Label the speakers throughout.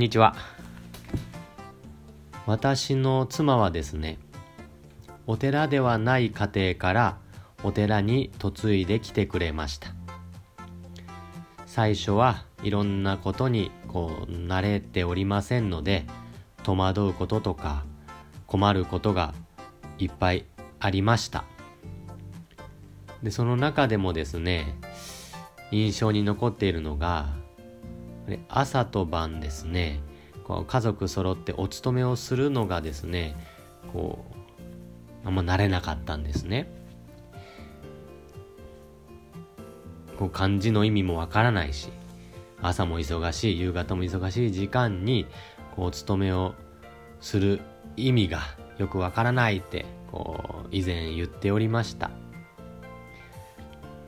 Speaker 1: んにちは。私の妻はですねお寺ではない家庭からお寺に嫁いできてくれました。最初はいろんなことにこう慣れておりませんので戸惑うこととか困ることがいっぱいありました。でその中でもですね印象に残っているのが朝と晩ですね。こう家族揃ってお勤めをするのがですねこうあんま慣れなかったんですね。こう漢字の意味もわからないし朝も忙しい夕方も忙しい時間にこうお勤めをする意味がよくわからないってこう以前言っておりました。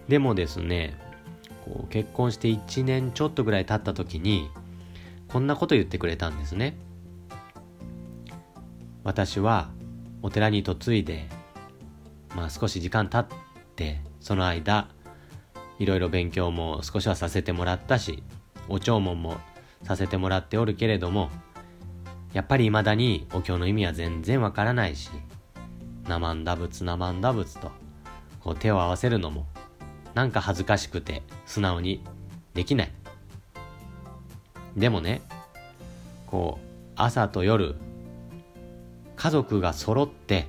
Speaker 1: でもですねこう結婚して1年ちょっとぐらい経った時にこんなこと言ってくれたんですね。私はお寺に嫁いでまあ少し時間経ってその間いろいろ勉強も少しはさせてもらったしお弔問もさせてもらっておるけれどもやっぱり未だにお経の意味は全然わからないし生んだ仏生んだ仏とこう手を合わせるのもなんか恥ずかしくて素直にできない。でもね、こう、朝と夜、家族が揃って、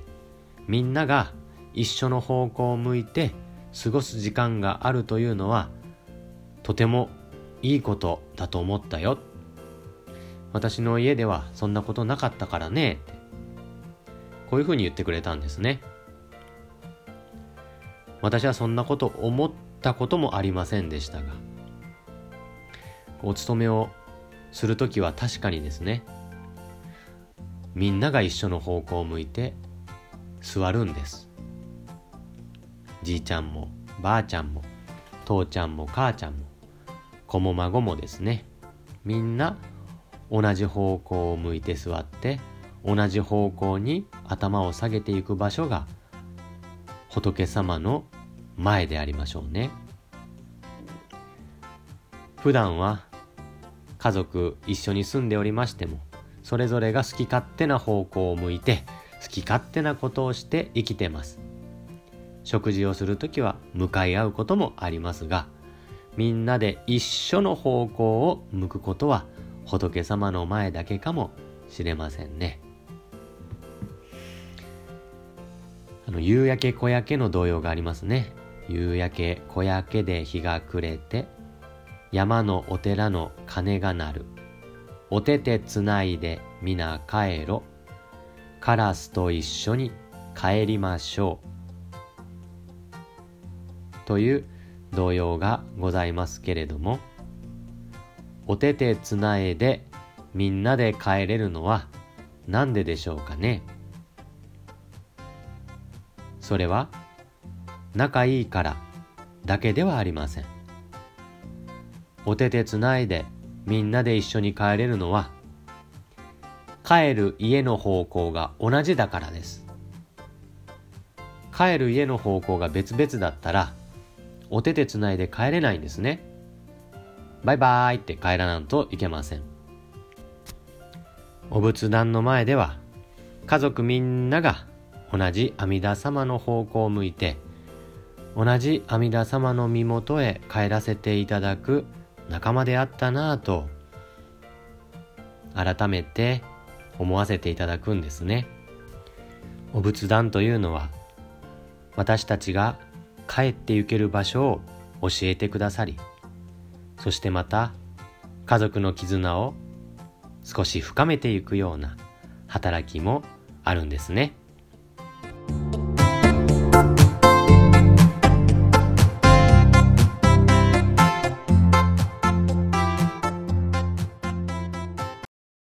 Speaker 1: みんなが一緒の方向を向いて過ごす時間があるというのは、とてもいいことだと思ったよ。私の家ではそんなことなかったからね、こういうふうに言ってくれたんですね。私はそんなこと思ったこともありませんでしたがお勤めをする時は確かにですねみんなが一緒の方向を向いて座るんです。じいちゃんもばあちゃんも父ちゃんも母ちゃんも子も孫もですねみんな同じ方向を向いて座って同じ方向に頭を下げていく場所が仏様の前でありましょうね普段は家族一緒に住んでおりましてもそれぞれが好き勝手な方向を向いて好き勝手なことをして生きてます食事をする時は向かい合うこともありますがみんなで一緒の方向を向くことは仏様の前だけかもしれませんね。あの夕焼け小焼けの動揺がありますね。夕焼け小焼けで日が暮れて山のお寺の鐘が鳴る。お手手つないで皆帰ろ。カラスと一緒に帰りましょう。という童謡がございますけれどもお手手つないでみんなで帰れるのは何ででしょうかね。それは仲いいからだけではありません。お手手つないでみんなで一緒に帰れるのは帰る家の方向が同じだからです。帰る家の方向が別々だったらお手手つないで帰れないんですね。バイバーイって帰らなんといけません。お仏壇の前では家族みんなが同じ阿弥陀様の方向を向いて同じ阿弥陀様の身元へ帰らせていただく仲間であったなぁと改めて思わせていただくんですね。お仏壇というのは私たちが帰って行ける場所を教えてくださりそしてまた家族の絆を少し深めていくような働きもあるんですね。